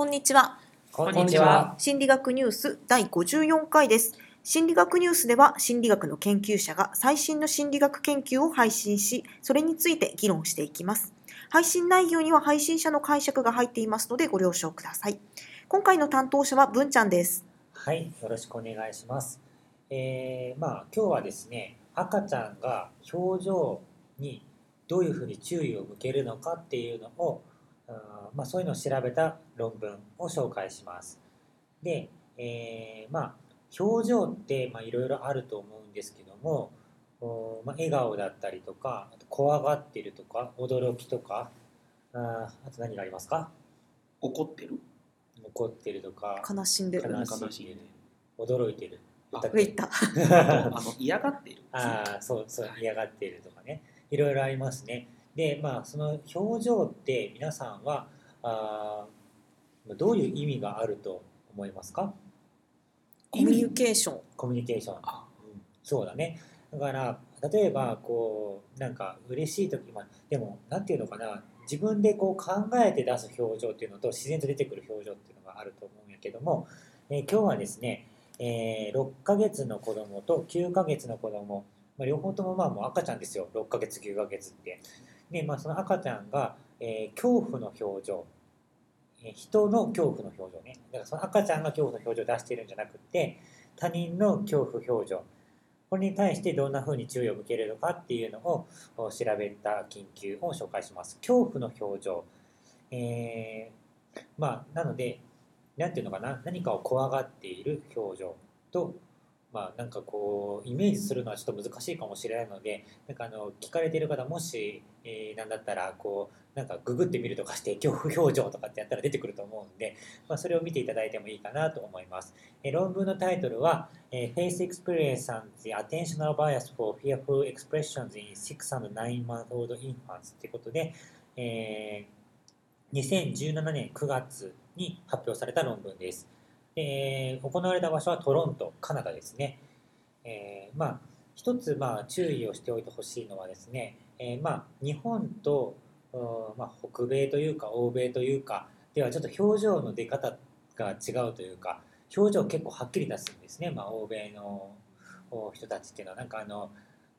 こんにちは。こんにちは。心理学ニュース第54回です。心理学ニュースでは心理学の研究者が最新の心理学研究を配信し、それについて議論していきます。配信内容には配信者の解釈が入っていますのでご了承ください。今回の担当者は文ちゃんです。はい、よろしくお願いします。えー、まあ今日はですね、赤ちゃんが表情にどういうふうに注意を向けるのかっていうのを、まあ、そういうのを調べた論文を紹介します。で、えーまあ表情ってまあいろいろあると思うんですけども、おまあ、笑顔だったりとか、あと怖がってるとか、驚きとか、あーあと何がありますか？怒ってる？怒ってるとか、悲しんでる。悲しんでる、驚いてる、あ歌ってる上行った。あの嫌がってるああ、そうそう、嫌がっているとかね、いろいろありますね。で、まあ、その表情って皆さんは、あーどういう意味があると思いますか？コミュニケーション。コミュニケーション。あうんそうだね。だから、例えば、こう、なんか嬉しい時、まあ、でも、なんていうのかな、自分でこう考えて出す表情っていうのと、自然と出てくる表情っていうのがあると思うんやけども、えー今日はですね、えー6ヶ月の子供と9ヶ月の子供、まあ、両方ともまあもう赤ちゃんですよ、6ヶ月、9ヶ月って。で、まあ、その赤ちゃんが、えー恐怖の表情、えー人の恐怖の表情ね。だからその赤ちゃんが恐怖の表情を出しているんじゃなくて、他人の恐怖表情、これに対してどんな風に注意を向けるのかっていうのを調べた研究を紹介します。恐怖の表情。えーまあ、なので、なんていうのかな、何かを怖がっている表情と、まあ、なんかこう、イメージするのはちょっと難しいかもしれないので、なんかあの、聞かれている方、もし、えーなんだったら、こう、なんかググってみるとかして、恐怖表情とかってやったら出てくると思うんで、まあ、それを見ていただいてもいいかなと思います。えー論文のタイトルは、えー Face Experience and the Attentional Bias for Fearful Expressions in 6 and 9 month old infants ということで、えー2017年9月に発表された論文です。えー行われた場所はトロント、カナダですね。えーまあ、一つ、まあ、注意をしておいてほしいのはですね、えーまあ、日本と、まあ、北米というか欧米というかではちょっと表情の出方が違うというか表情結構はっきり出すんですね、まあ、欧米の人たちっていうのはなんかあの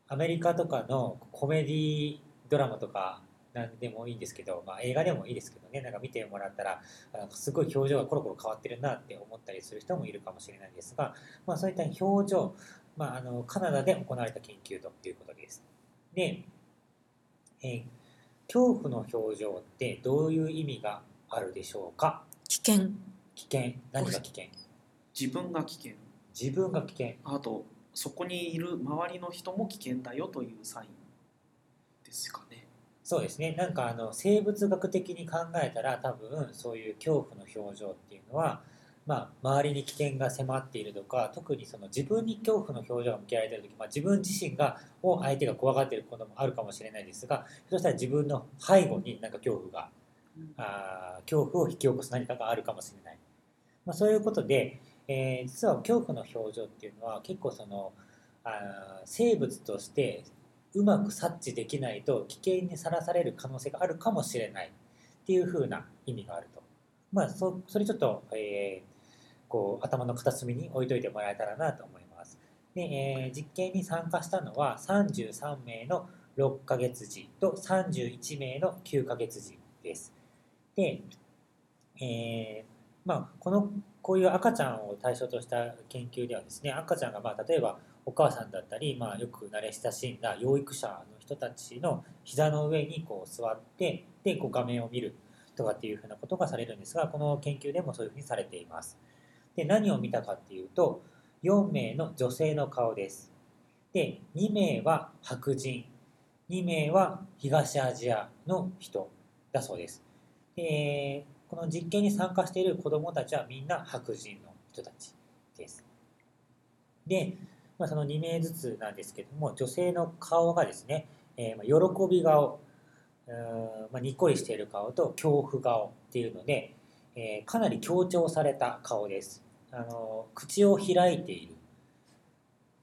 アメリカとかのコメディドラマとかなんでもいいんですけど、まあ、映画でもいいですけどね。なんか見てもらったらあすごい表情がコロコロ変わってるなって思ったりする人もいるかもしれないんですが、まあ、そういった表情、まあ、あのカナダで行われた研究ということです。で、えー恐怖の表情ってどういう意味があるでしょうか？危険。危険。何が危険？自分が危険。自分が危険。あとそこにいる周りの人も危険だよというサインですかねそうですね。なんかあの生物学的に考えたら多分そういう恐怖の表情っていうのは、まあ、周りに危険が迫っているとか特にその自分に恐怖の表情が向けられている時、まあ、自分自身がを相手が怖がっていることもあるかもしれないですがひょっとしたら自分の背後になんか恐怖があー恐怖を引き起こす何かがあるかもしれない、まあ、そういうことで、えー実は恐怖の表情っていうのは結構そのあー生物としてうまく察知できないと危険にさらされる可能性があるかもしれないっていう風な意味があると。まあそそれちょっと、えーこう頭の片隅に置いといてもらえたらなと思います。で、えー実験に参加したのは33名の6ヶ月児と31名の9ヶ月児です。で、えーまあ、このこういう赤ちゃんを対象とした研究ではですね赤ちゃんがまあ例えばお母さんだったり、まあ、よく慣れ親しんだ養育者の人たちの膝の上にこう座ってでこう画面を見るとかっていうふうなことがされるんですがこの研究でもそういうふうにされています。で何を見たかっていうと4名の女性の顔です。で2名は白人。2名は東アジアの人だそうです。でこの実験に参加している子どもたちはみんな白人の人たちです。で、まあ、その2名ずつなんですけども女性の顔がですね、えーまあ喜び顔まあ、にっこりしている顔と恐怖顔っていうので、えーかなり強調された顔です。あの口を開いている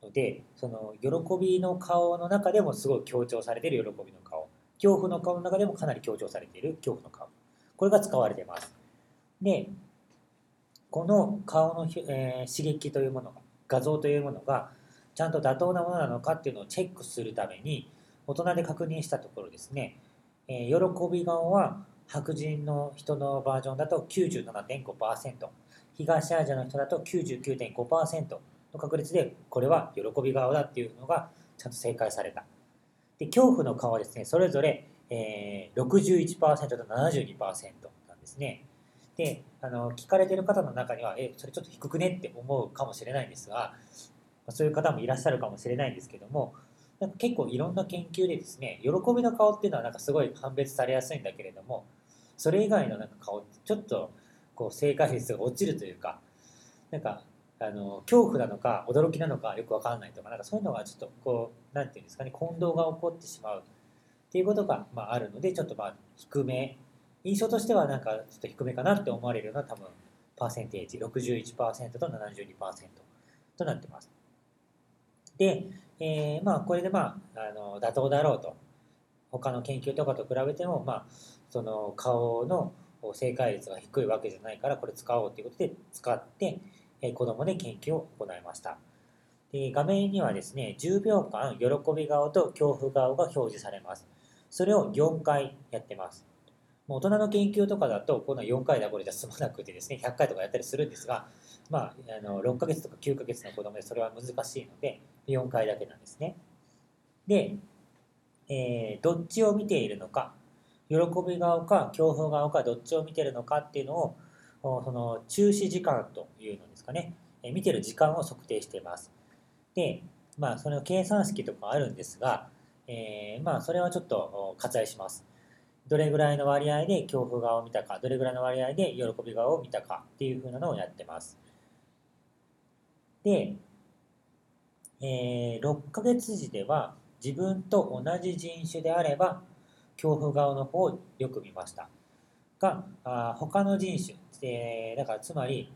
のでその喜びの顔の中でもすごい強調されている喜びの顔。恐怖の顔の中でもかなり強調されている恐怖の顔。これが使われてます。でこの顔の、えー刺激というものが画像というものがちゃんと妥当なものなのかっていうのをチェックするために大人で確認したところですね、えー喜び顔は白人の人のバージョンだと97.5%東アジアの人だと99.5%の確率でこれは喜び顔だっていうのがちゃんと正解された。で恐怖の顔はですねそれぞれ、えー、61%と72%なんですね。であの聞かれてる方の中にはえそれちょっと低くねって思うかもしれないんですがそういう方もいらっしゃるかもしれないんですけどもなんか結構いろんな研究でですね喜びの顔っていうのはなんかすごい判別されやすいんだけれどもそれ以外のなんか顔ってちょっとこう正解率が落ちるというかなんかあの恐怖なのか驚きなのかよくわからないとかなんかそういうのがちょっとこうなんていうんですかね混同が起こってしまうっていうことが、まあ、あるのでちょっとまあ低め印象としてはなんかちょっと低めかなって思われるような多分パーセンテージ61%と72%となってます。で、えーまあこれでまああの妥当だろうと他の研究とかと比べてもまあその顔の正解率が低いわけじゃないからこれ使おうということで使って、えー子供で研究を行いました。で画面にはですね10秒間喜び顔と恐怖顔が表示されます。それを4回やってます。もう大人の研究とかだとこの4回だこれじゃ済まなくてですね100回とかやったりするんですが、まあ、あの6ヶ月とか9ヶ月の子供でそれは難しいので4回だけなんですね。で、えーどっちを見ているのか喜び顔か恐怖顔かどっちを見てるのかっていうのをその注視時間というのですかね、え見てる時間を測定しています。で、まあ、その計算式とかあるんですが、えーまあ、それはちょっと割愛します。どれぐらいの割合で恐怖顔を見たか、どれぐらいの割合で喜び顔を見たかっていう風なのをやってます。で、えー6ヶ月時では自分と同じ人種であれば恐怖顔の方をよく見ました。が、あ他の人種、えーだからつまり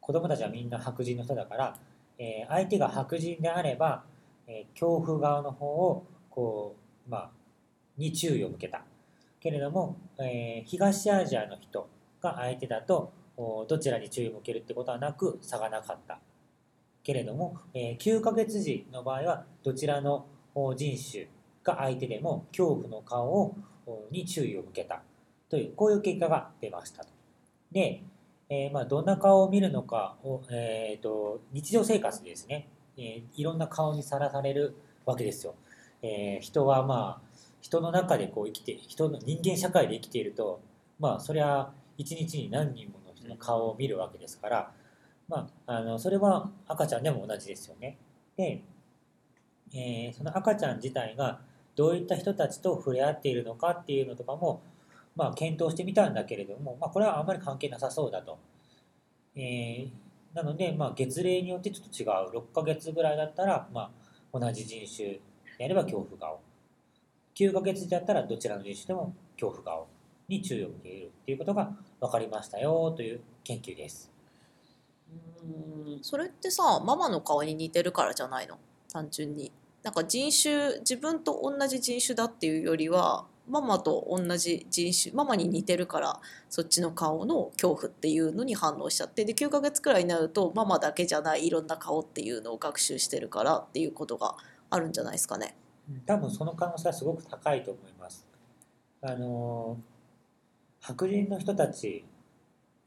子供たちはみんな白人の人だから、えー相手が白人であれば、えー恐怖顔の方をこう、まあ、に注意を向けた。けれども、えー東アジアの人が相手だとどちらに注意を向けるってことはなく差がなかった。けれども、えー9ヶ月時の場合はどちらの人種が相手でも恐怖の顔をに注意を向けたというこういう結果が出ましたと。で、えーまあ、どんな顔を見るのかを、えー、と日常生活でですね、えーいろんな顔にさらされるわけですよ。えー人はまあ人の中でこう生きて人の人間社会で生きているとまあそれは一日に何人もの人の顔を見るわけですから、まあ、あのそれは赤ちゃんでも同じですよね。で、えーその赤ちゃん自体がどういった人たちと触れ合っているのかっていうのとかも、まあ、検討してみたんだけれども、まあ、これはあんまり関係なさそうだと。えーなので、まあ、月齢によってちょっと違う6ヶ月ぐらいだったら、まあ、同じ人種であれば恐怖顔9ヶ月だったらどちらの人種でも恐怖顔に注意を向けるっていうことが分かりましたよという研究です。うんそれってさママの顔に似てるからじゃないの単純になんか人種自分と同じ人種だっていうよりはママと同じ人種ママに似てるからそっちの顔の恐怖っていうのに反応しちゃってで9ヶ月くらいになるとママだけじゃないいろんな顔っていうのを学習してるからっていうことがあるんじゃないですかね。多分その可能性はすごく高いと思います。あの白人の人たち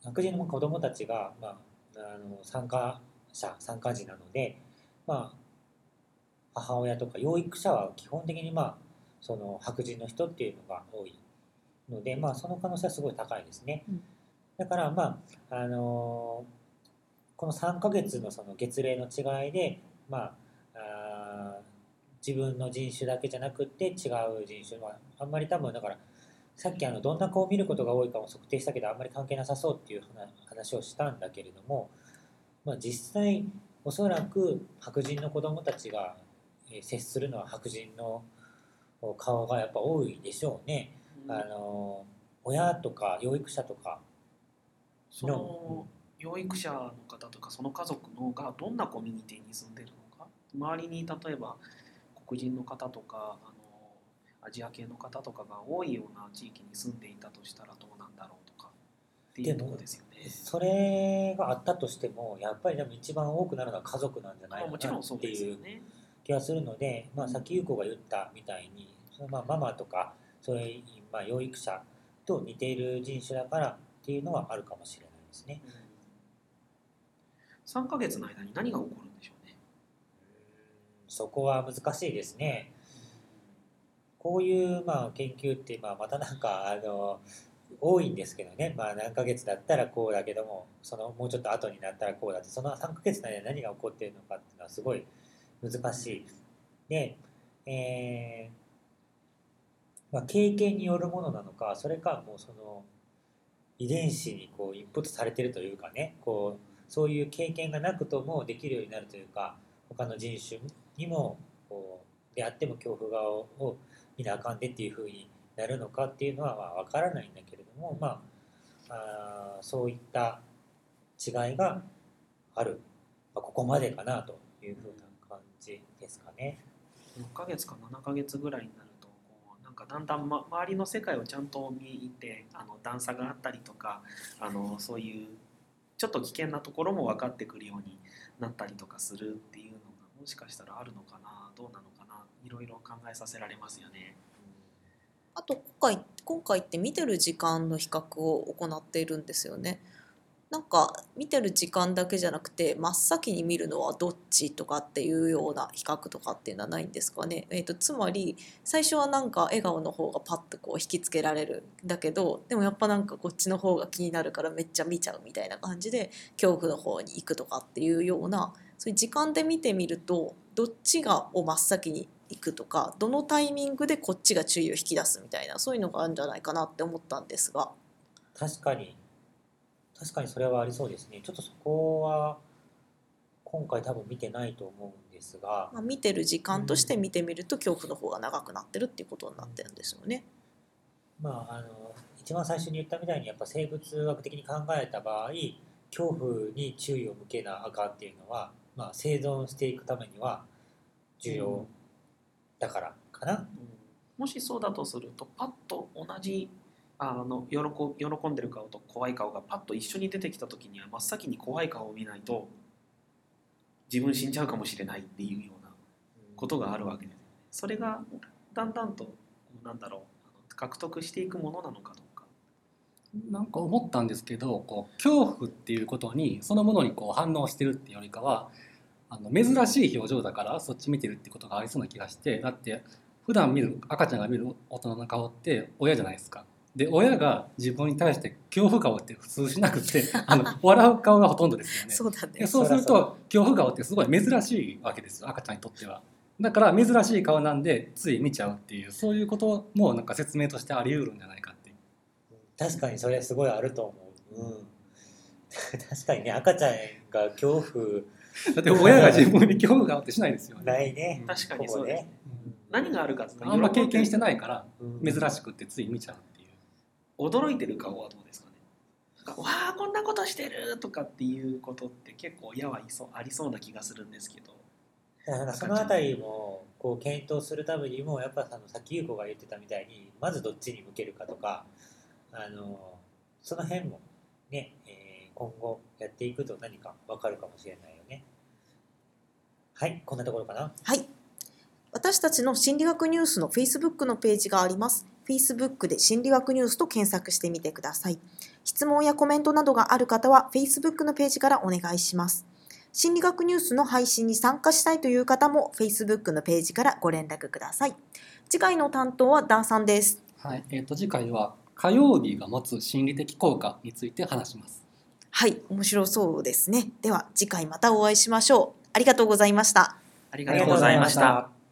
白人の子供たちが、まあ、あの参加者参加時なので、まあ、母親とか養育者は基本的に、まあ、その白人の人っていうのが多いので、まあ、その可能性はすごい高いですね。うんだから、まああのこの3ヶ月のその月齢の違いで、まあ、あー自分の人種だけじゃなくって違う人種はあんまり多分だからさっきあのどんな子を見ることが多いかも測定したけどあんまり関係なさそうっていう話話をしたんだけれども、まあ、実際おそらく白人の子どもたちがえー接するのは白人のお顔がやっぱ多いでしょうね。あの親とか養育者とかその養育者の方とかその家族のがどんなコミュニティに住んでるのか周りに例えば黒人の方とかあのアジア系の方とかが多いような地域に住んでいたとしたらどうなんだろうとかっていうところですよね。それがあったとしてもやっぱりでも一番多くなるのは家族なんじゃないまあかなんっていう。気がするので、まあ、さっき優子が言ったみたいにそのまあママとかそういう、まあ、養育者と似ている人種だからっていうのはあるかもしれないですね。3ヶ月の間に何が起こるんでしょ。そこは難しいですね。こういうまあ研究ってまあまたなんかあの多いんですけどね、まあ、何ヶ月だったらこうだけどもそのもうちょっと後になったらこうだってその3ヶ月の間に何が起こっているのかっていうのはすごい難しい。で、えーまあ、経験によるものなのかそれかもうその遺伝子にこうインプットされてるというかねこうそういう経験がなくともできるようになるというか他の人種にもこうであっても恐怖顔を見なあかんでっていうふうになるのかっていうのはまあ分からないんだけれども、まあ、あそういった違いがある、まあ、ここまでかなというふうな感じですかね。6ヶ月か7ヶ月ぐらいになるとこうなんかだんだん、ま、周りの世界をちゃんと見てあの段差があったりとかあのそういうちょっと危険なところも分かってくるようになったりとかするっていうもしかしたらあるのかなどうなのかないろいろ考えさせられますよね。あと今回今回って見てる時間の比較を行っているんですよね。なんか見てる時間だけじゃなくて真っ先に見るのはどっちとかっていうような比較とかっていうのはないんですかね。えー、とつまり最初はなんか笑顔の方がパッとこう引きつけられるんだけどでもやっぱなんかこっちの方が気になるからめっちゃ見ちゃうみたいな感じで恐怖の方に行くとかっていうようなそういう時間で見てみるとどっちがを真っ先に行くとかどのタイミングでこっちが注意を引き出すみたいなそういうのがあるんじゃないかなって思ったんですが。確かに確かにそれはありそうですねちょっとそこは今回多分見てないと思うんですがまあ、見てる時間として見てみると恐怖の方が長くなってるっていうことになってるんですよね。まああの一番最初に言ったみたいにやっぱ生物学的に考えた場合恐怖に注意を向けなあかんっていうのは、まあ、生存していくためには重要だからかな。もしそうだとするとパッと同じあの喜喜んでる顔と怖い顔がパッと一緒に出てきた時には真っ先に怖い顔を見ないと自分死んじゃうかもしれないっていうようなことがあるわけです。それがだんだんとなんだろう獲得していくものなのかどうか。なんか思ったんですけどこう恐怖っていうことにそのものにこう反応してるっていうよりかはあの珍しい表情だからそっち見てるってことがありそうな気がしてだって普段見る赤ちゃんが見る大人の顔って親じゃないですか。で親が自分に対して恐怖顔って普通しなくて あの笑う顔がほとんどですよね。そうだね。でそうすると恐怖顔ってすごい珍しいわけですよ赤ちゃんにとっては。だから珍しい顔なんでつい見ちゃうっていうそういうこともなんか説明としてあり得るんじゃないか。確かにそれすごいあると思う。うん、確かにね赤ちゃんが恐怖だって親が自分に恐怖顔ってしないですよね。ないね。確かにここそうです、ね。何があるかっていうとあんま経験していないからうん珍しくってつい見ちゃうっていう。驚いてる顔はどうですかね？なんかわあこんなことしてるとかっていうことって結構親はいそうありそうな気がするんですけどだからそのあたりもこう検討するためにもやっぱあのさっき優子が言ってたみたいにまずどっちに向けるかとかあのその辺もね、えー今後やっていくと何か分かるかもしれないよね。はいこんなところかな。はい。私たちの心理学ニュースの Facebook のページがあります。Facebook で心理学ニュースと検索してみてください。質問やコメントなどがある方は Facebook のページからお願いします。心理学ニュースの配信に参加したいという方も Facebook のページからご連絡ください。次回の担当はダーさんです。はい、えっ、と次回は火曜日が持つ心理的効果について話します。はい、面白そうですね。では次回またお会いしましょう。ありがとうございました。ありがとうございました。